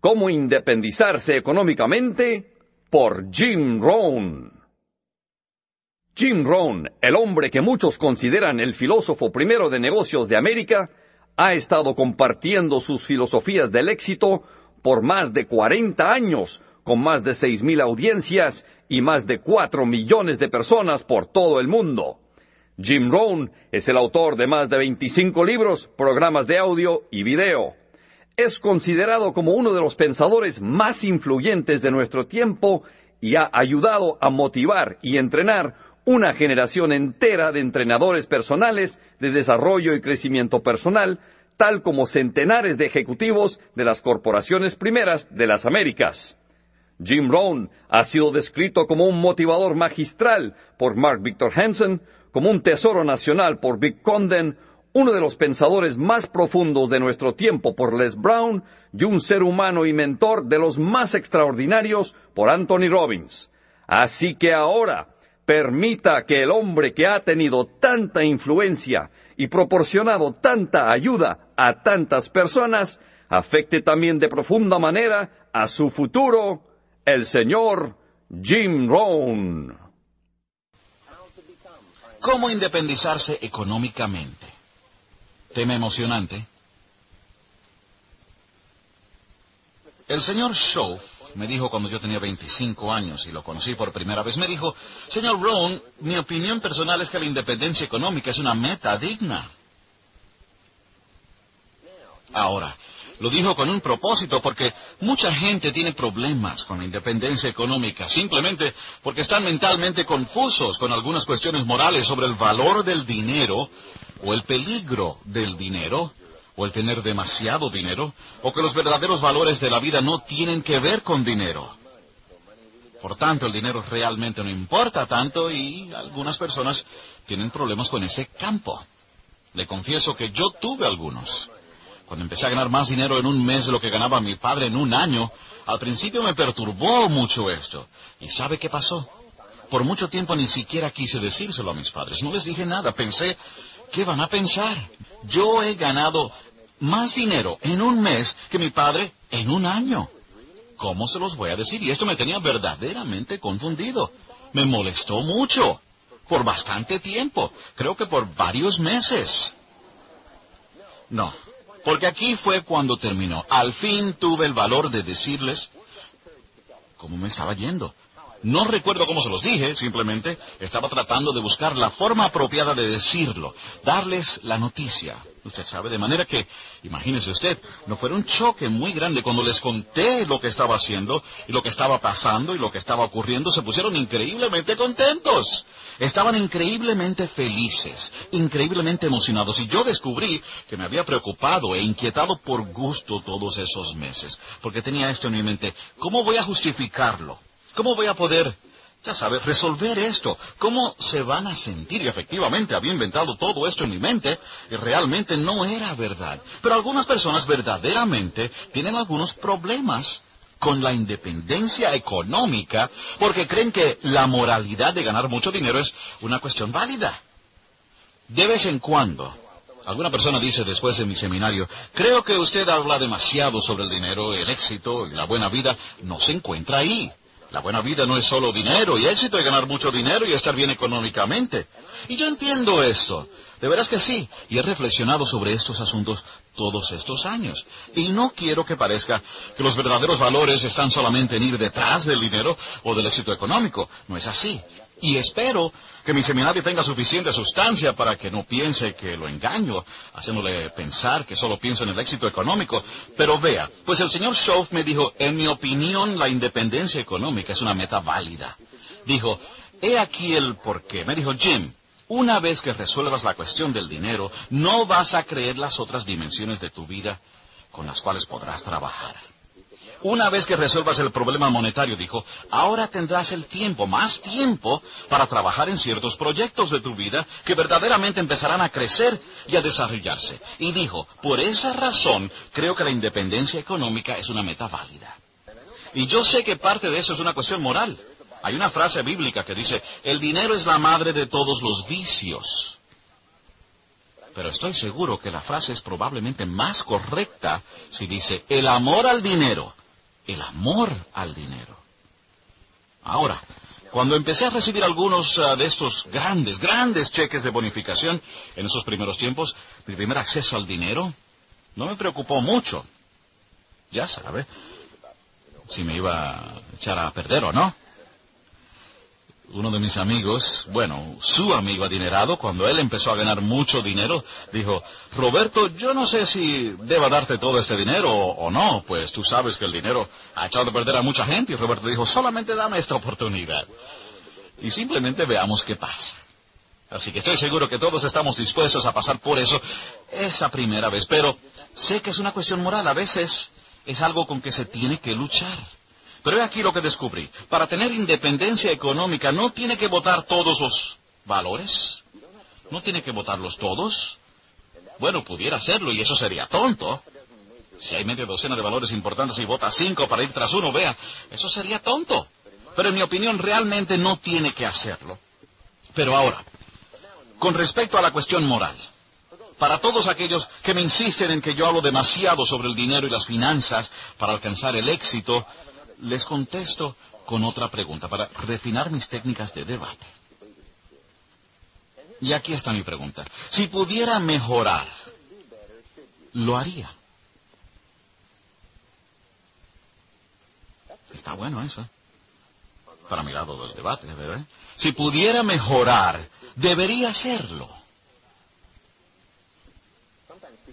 Cómo independizarse económicamente por Jim Rohn. Jim Rohn, el hombre que muchos consideran el filósofo primero de negocios de América, ha estado compartiendo sus filosofías del éxito por más de 40 años, con más de 6.000 audiencias y más de 4 millones de personas por todo el mundo. Jim Rohn es el autor de más de 25 libros, programas de audio y video es considerado como uno de los pensadores más influyentes de nuestro tiempo y ha ayudado a motivar y entrenar una generación entera de entrenadores personales de desarrollo y crecimiento personal, tal como centenares de ejecutivos de las corporaciones primeras de las Américas. Jim Rohn ha sido descrito como un motivador magistral por Mark Victor Hansen, como un tesoro nacional por Vic Condon, uno de los pensadores más profundos de nuestro tiempo por Les Brown y un ser humano y mentor de los más extraordinarios por Anthony Robbins. Así que ahora permita que el hombre que ha tenido tanta influencia y proporcionado tanta ayuda a tantas personas afecte también de profunda manera a su futuro, el señor Jim Rohn. ¿Cómo independizarse económicamente? Tema emocionante. El señor Shaw me dijo cuando yo tenía 25 años y lo conocí por primera vez, me dijo, señor Rohn, mi opinión personal es que la independencia económica es una meta digna. Ahora, lo dijo con un propósito porque mucha gente tiene problemas con la independencia económica, simplemente porque están mentalmente confusos con algunas cuestiones morales sobre el valor del dinero o el peligro del dinero, o el tener demasiado dinero, o que los verdaderos valores de la vida no tienen que ver con dinero. Por tanto, el dinero realmente no importa tanto y algunas personas tienen problemas con ese campo. Le confieso que yo tuve algunos. Cuando empecé a ganar más dinero en un mes de lo que ganaba mi padre en un año, al principio me perturbó mucho esto. ¿Y sabe qué pasó? Por mucho tiempo ni siquiera quise decírselo a mis padres. No les dije nada. Pensé, ¿Qué van a pensar? Yo he ganado más dinero en un mes que mi padre en un año. ¿Cómo se los voy a decir? Y esto me tenía verdaderamente confundido. Me molestó mucho. Por bastante tiempo. Creo que por varios meses. No. Porque aquí fue cuando terminó. Al fin tuve el valor de decirles cómo me estaba yendo. No recuerdo cómo se los dije, simplemente estaba tratando de buscar la forma apropiada de decirlo, darles la noticia. Usted sabe, de manera que, imagínese usted, no fue un choque muy grande cuando les conté lo que estaba haciendo y lo que estaba pasando y lo que estaba ocurriendo, se pusieron increíblemente contentos. Estaban increíblemente felices, increíblemente emocionados y yo descubrí que me había preocupado e inquietado por gusto todos esos meses, porque tenía esto en mi mente, ¿cómo voy a justificarlo? ¿Cómo voy a poder, ya sabes, resolver esto? ¿Cómo se van a sentir? Y efectivamente había inventado todo esto en mi mente y realmente no era verdad. Pero algunas personas verdaderamente tienen algunos problemas con la independencia económica porque creen que la moralidad de ganar mucho dinero es una cuestión válida. De vez en cuando, alguna persona dice después de mi seminario, creo que usted habla demasiado sobre el dinero, el éxito y la buena vida, no se encuentra ahí. La buena vida no es solo dinero y éxito y ganar mucho dinero y estar bien económicamente. Y yo entiendo esto. De veras que sí. Y he reflexionado sobre estos asuntos todos estos años. Y no quiero que parezca que los verdaderos valores están solamente en ir detrás del dinero o del éxito económico. No es así. Y espero que mi seminario tenga suficiente sustancia para que no piense que lo engaño, haciéndole pensar que solo pienso en el éxito económico. Pero vea, pues el señor Schoff me dijo, en mi opinión, la independencia económica es una meta válida. Dijo, he aquí el porqué. Me dijo, Jim, una vez que resuelvas la cuestión del dinero, no vas a creer las otras dimensiones de tu vida con las cuales podrás trabajar. Una vez que resuelvas el problema monetario, dijo, ahora tendrás el tiempo, más tiempo, para trabajar en ciertos proyectos de tu vida que verdaderamente empezarán a crecer y a desarrollarse. Y dijo, por esa razón creo que la independencia económica es una meta válida. Y yo sé que parte de eso es una cuestión moral. Hay una frase bíblica que dice, el dinero es la madre de todos los vicios. Pero estoy seguro que la frase es probablemente más correcta si dice, el amor al dinero el amor al dinero. Ahora, cuando empecé a recibir algunos ah, de estos grandes, grandes cheques de bonificación en esos primeros tiempos, mi primer acceso al dinero no me preocupó mucho. Ya sabe, si me iba a echar a perder o no uno de mis amigos, bueno, su amigo adinerado, cuando él empezó a ganar mucho dinero, dijo, Roberto, yo no sé si deba darte todo este dinero o, no, pues tú sabes que el dinero ha echado a perder a mucha gente. Y Roberto dijo, solamente dame esta oportunidad. Y simplemente veamos qué pasa. Así que estoy seguro que todos estamos dispuestos a pasar por eso esa primera vez. Pero sé que es una cuestión moral. A veces es algo con que se tiene que luchar. Pero he aquí lo que descubrí. Para tener independencia económica no tiene que votar todos los valores. No tiene que votarlos todos. Bueno, pudiera hacerlo y eso sería tonto. Si hay media docena de valores importantes y vota cinco para ir tras uno, vea, eso sería tonto. Pero en mi opinión realmente no tiene que hacerlo. Pero ahora, con respecto a la cuestión moral, para todos aquellos que me insisten en que yo hablo demasiado sobre el dinero y las finanzas para alcanzar el éxito, les contesto con otra pregunta para refinar mis técnicas de debate. Y aquí está mi pregunta. Si pudiera mejorar, lo haría. Está bueno eso. Para mi lado del debate, ¿verdad? Si pudiera mejorar, debería hacerlo.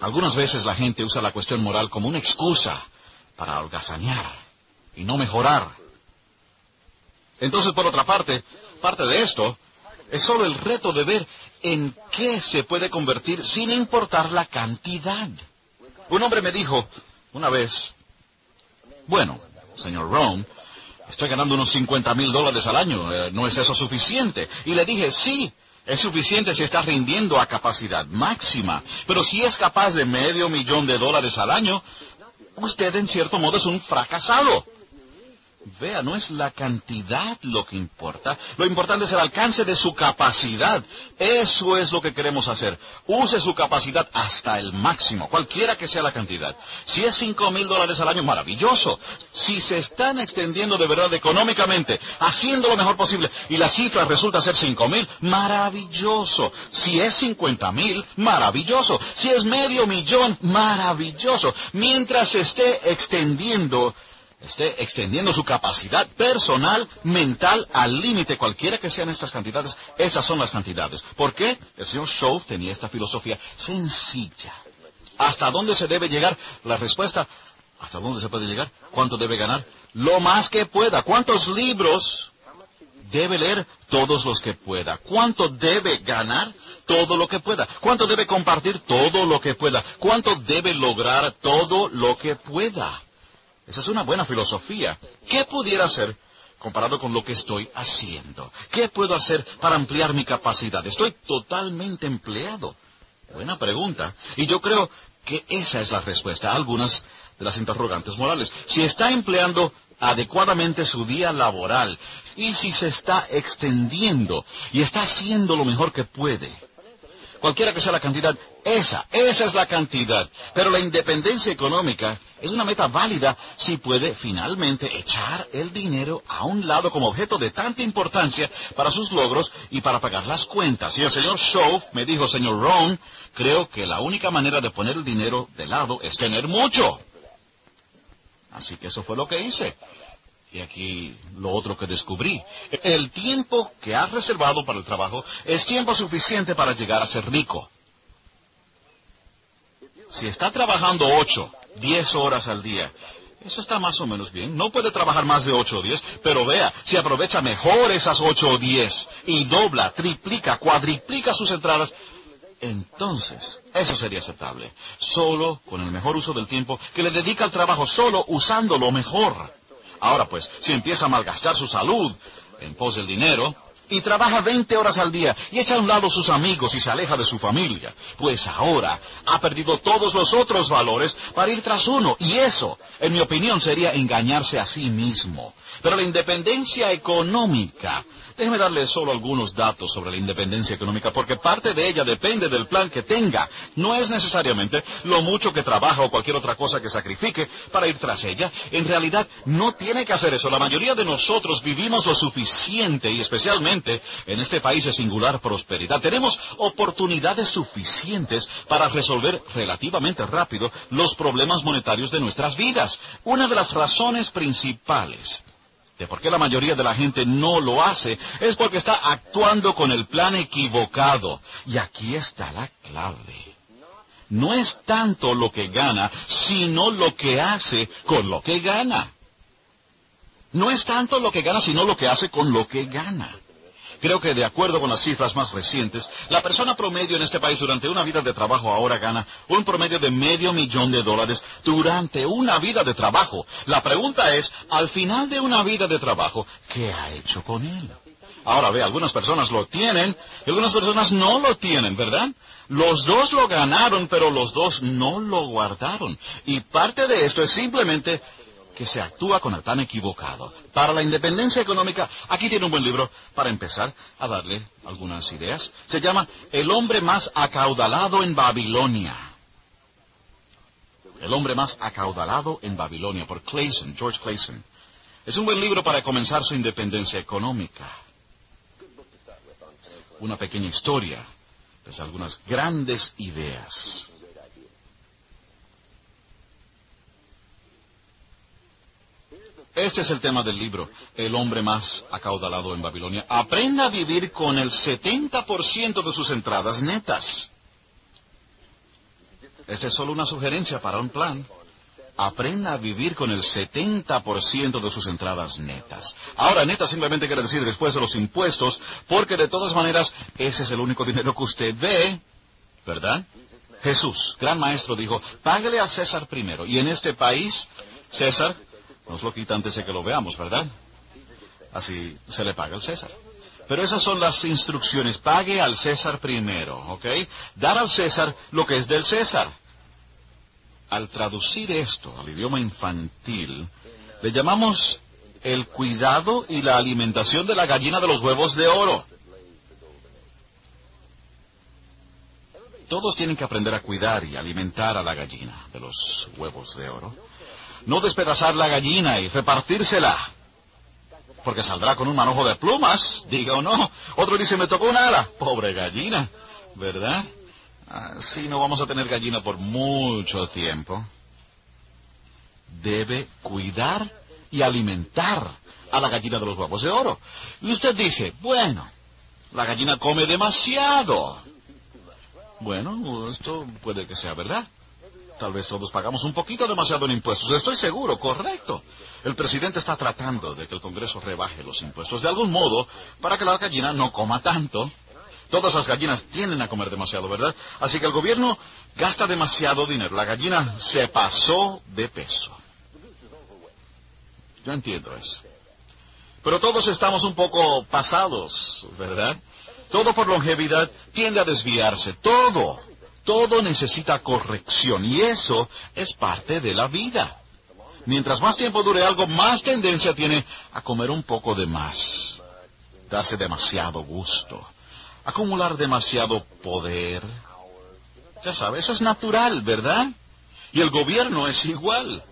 Algunas veces la gente usa la cuestión moral como una excusa para holgazanear y no mejorar. Entonces, por otra parte, parte de esto es solo el reto de ver en qué se puede convertir sin importar la cantidad. Un hombre me dijo una vez, bueno, señor Rome, estoy ganando unos 50 mil dólares al año, eh, ¿no es eso suficiente? Y le dije, sí, es suficiente si está rindiendo a capacidad máxima, pero si es capaz de medio millón de dólares al año, usted en cierto modo es un fracasado. Vea, no es la cantidad lo que importa. Lo importante es el alcance de su capacidad. Eso es lo que queremos hacer. Use su capacidad hasta el máximo, cualquiera que sea la cantidad. Si es cinco mil dólares al año, maravilloso. Si se están extendiendo de verdad económicamente, haciendo lo mejor posible, y la cifra resulta ser cinco mil, maravilloso. Si es cincuenta mil, maravilloso. Si es medio millón, maravilloso. Mientras se esté extendiendo esté extendiendo su capacidad personal, mental, al límite, cualquiera que sean estas cantidades, esas son las cantidades. ¿Por qué? El señor Shaw tenía esta filosofía sencilla. ¿Hasta dónde se debe llegar? La respuesta, ¿hasta dónde se puede llegar? ¿Cuánto debe ganar? Lo más que pueda. ¿Cuántos libros debe leer? Todos los que pueda. ¿Cuánto debe ganar? Todo lo que pueda. ¿Cuánto debe compartir? Todo lo que pueda. ¿Cuánto debe lograr? Todo lo que pueda. Esa es una buena filosofía. ¿Qué pudiera hacer comparado con lo que estoy haciendo? ¿Qué puedo hacer para ampliar mi capacidad? Estoy totalmente empleado. Buena pregunta. Y yo creo que esa es la respuesta a algunas de las interrogantes morales. Si está empleando adecuadamente su día laboral y si se está extendiendo y está haciendo lo mejor que puede, cualquiera que sea la cantidad, esa, esa es la cantidad. Pero la independencia económica es una meta válida si puede finalmente echar el dinero a un lado como objeto de tanta importancia para sus logros y para pagar las cuentas. Y el señor Shaw me dijo, señor Ron, creo que la única manera de poner el dinero de lado es tener mucho. Así que eso fue lo que hice. Y aquí lo otro que descubrí. El tiempo que has reservado para el trabajo es tiempo suficiente para llegar a ser rico. Si está trabajando ocho, diez horas al día, eso está más o menos bien. No puede trabajar más de ocho o diez, pero vea, si aprovecha mejor esas ocho o diez y dobla, triplica, cuadriplica sus entradas, entonces eso sería aceptable. Solo con el mejor uso del tiempo que le dedica al trabajo, solo usándolo mejor. Ahora pues, si empieza a malgastar su salud en pos del dinero, y trabaja 20 horas al día y echa a un lado sus amigos y se aleja de su familia, pues ahora ha perdido todos los otros valores para ir tras uno. Y eso, en mi opinión, sería engañarse a sí mismo. Pero la independencia económica Déjeme darle solo algunos datos sobre la independencia económica, porque parte de ella depende del plan que tenga. No es necesariamente lo mucho que trabaja o cualquier otra cosa que sacrifique para ir tras ella. En realidad, no tiene que hacer eso. La mayoría de nosotros vivimos lo suficiente y especialmente en este país de singular prosperidad. Tenemos oportunidades suficientes para resolver relativamente rápido los problemas monetarios de nuestras vidas. Una de las razones principales de por qué la mayoría de la gente no lo hace es porque está actuando con el plan equivocado. Y aquí está la clave. No es tanto lo que gana, sino lo que hace con lo que gana. No es tanto lo que gana, sino lo que hace con lo que gana. Creo que de acuerdo con las cifras más recientes, la persona promedio en este país durante una vida de trabajo ahora gana un promedio de medio millón de dólares durante una vida de trabajo. La pregunta es, al final de una vida de trabajo, ¿qué ha hecho con él? Ahora ve, algunas personas lo tienen y algunas personas no lo tienen, ¿verdad? Los dos lo ganaron, pero los dos no lo guardaron. Y parte de esto es simplemente que se actúa con el tan equivocado. Para la independencia económica, aquí tiene un buen libro para empezar a darle algunas ideas. Se llama El hombre más acaudalado en Babilonia. El hombre más acaudalado en Babilonia, por Clayson, George Clayson. Es un buen libro para comenzar su independencia económica. Una pequeña historia, pues algunas grandes ideas. Este es el tema del libro, el hombre más acaudalado en Babilonia. Aprenda a vivir con el 70% de sus entradas netas. Esta es solo una sugerencia para un plan. Aprenda a vivir con el 70% de sus entradas netas. Ahora, netas simplemente quiere decir después de los impuestos, porque de todas maneras ese es el único dinero que usted ve, ¿verdad? Jesús, gran maestro, dijo, págale a César primero. Y en este país, César nos lo quita antes de que lo veamos, ¿verdad? Así se le paga al César. Pero esas son las instrucciones. Pague al César primero, ¿ok? Dar al César lo que es del César. Al traducir esto al idioma infantil, le llamamos el cuidado y la alimentación de la gallina de los huevos de oro. Todos tienen que aprender a cuidar y alimentar a la gallina de los huevos de oro no despedazar la gallina y repartírsela. Porque saldrá con un manojo de plumas, diga o no. Otro dice, me tocó una ala. Pobre gallina, ¿verdad? Así no vamos a tener gallina por mucho tiempo. Debe cuidar y alimentar a la gallina de los huevos de oro. Y usted dice, bueno, la gallina come demasiado. Bueno, esto puede que sea verdad. Tal vez todos pagamos un poquito demasiado en impuestos. Estoy seguro, correcto. El presidente está tratando de que el Congreso rebaje los impuestos de algún modo para que la gallina no coma tanto. Todas las gallinas tienden a comer demasiado, ¿verdad? Así que el gobierno gasta demasiado dinero. La gallina se pasó de peso. Yo entiendo eso. Pero todos estamos un poco pasados, ¿verdad? Todo por longevidad tiende a desviarse. Todo. Todo necesita corrección y eso es parte de la vida. Mientras más tiempo dure algo, más tendencia tiene a comer un poco de más, darse demasiado gusto, acumular demasiado poder. Ya sabe, eso es natural, ¿verdad? Y el gobierno es igual,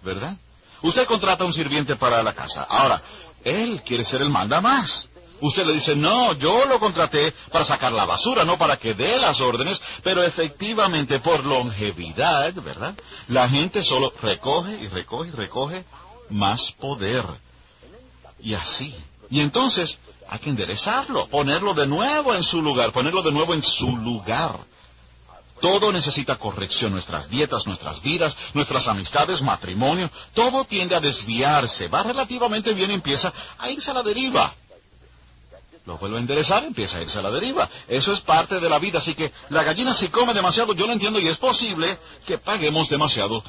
¿verdad? Usted contrata a un sirviente para la casa. Ahora, él quiere ser el manda más. Usted le dice, no, yo lo contraté para sacar la basura, no para que dé las órdenes, pero efectivamente por longevidad, ¿verdad? La gente solo recoge y recoge y recoge más poder. Y así. Y entonces hay que enderezarlo, ponerlo de nuevo en su lugar, ponerlo de nuevo en su lugar. Todo necesita corrección, nuestras dietas, nuestras vidas, nuestras amistades, matrimonio, todo tiende a desviarse, va relativamente bien y empieza a irse a la deriva lo vuelve a enderezar, empieza a irse a la deriva. Eso es parte de la vida, así que la gallina si come demasiado, yo lo entiendo y es posible que paguemos demasiado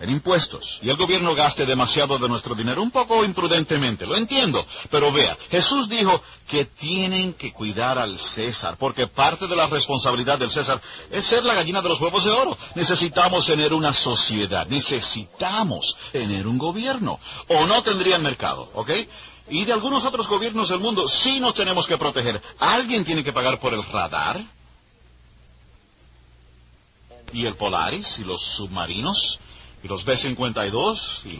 en impuestos y el gobierno gaste demasiado de nuestro dinero, un poco imprudentemente, lo entiendo. Pero vea, Jesús dijo que tienen que cuidar al César, porque parte de la responsabilidad del César es ser la gallina de los huevos de oro. Necesitamos tener una sociedad, necesitamos tener un gobierno, o no tendrían mercado, ¿ok? Y de algunos otros gobiernos del mundo, sí nos tenemos que proteger. ¿Alguien tiene que pagar por el radar? ¿Y el Polaris? ¿Y los submarinos? ¿Y los B-52? ¿Y